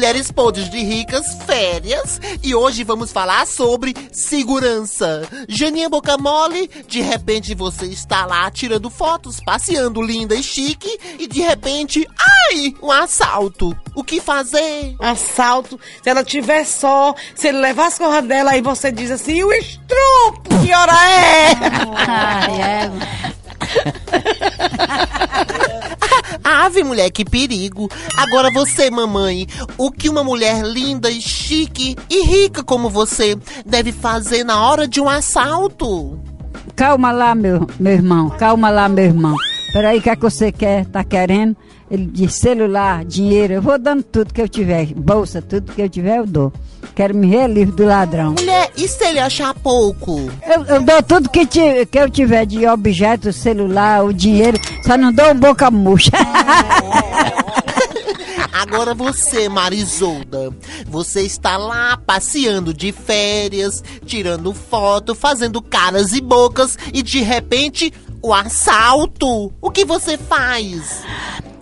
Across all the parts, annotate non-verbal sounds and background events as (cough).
Mulheres podres de ricas, férias. E hoje vamos falar sobre segurança. Janinha Boca Mole, de repente você está lá tirando fotos, passeando linda e chique, e de repente, ai, um assalto. O que fazer? Assalto, se ela tiver só, se ele levar as coisas dela, aí você diz assim, o estrupo, que hora é? Ai, é. (laughs) Ave, mulher, que perigo. Agora você, mamãe, o que uma mulher linda e chique e rica como você deve fazer na hora de um assalto? Calma lá, meu, meu irmão. Calma lá, meu irmão. Peraí, o que é que você quer? Tá querendo? Ele diz celular, dinheiro. Eu vou dando tudo que eu tiver. Bolsa, tudo que eu tiver, eu dou. Quero me relivre do ladrão. Mulher, e se ele achar pouco? Eu, eu dou tudo que, ti- que eu tiver de objeto, celular, o dinheiro. Só não dou boca murcha. (laughs) Agora você, Marisolda, você está lá passeando de férias, tirando foto, fazendo caras e bocas e de repente o assalto. O que você faz?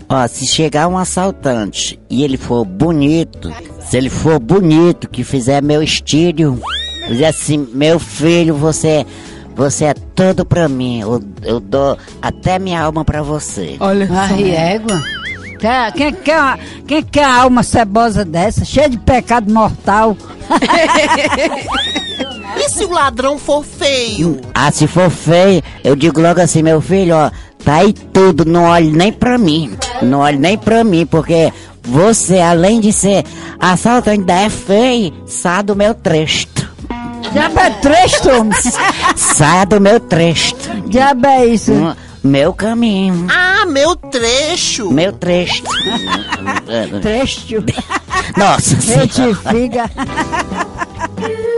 Ó, se chegar um assaltante e ele for bonito, se ele for bonito, que fizer meu estilo, dizer assim, meu filho, você, você é tudo pra mim, eu, eu dou até minha alma pra você. Olha Ai, égua. Quer, quem, quer, uma- quem quer a alma cebosa dessa, cheia de pecado mortal? (laughs) E se o ladrão for feio? Ah, se for feio, eu digo logo assim, meu filho, ó, tá aí tudo, não olhe nem pra mim, não olhe nem pra mim, porque você, além de ser assaltante, ainda é feio, sai do meu tresto. Diabo é trecho. (laughs) Saia do meu tresto. Diabo é isso. Hum, Meu caminho. Ah, meu trecho. Meu tresto. Trecho. Nossa. Retifica. (laughs)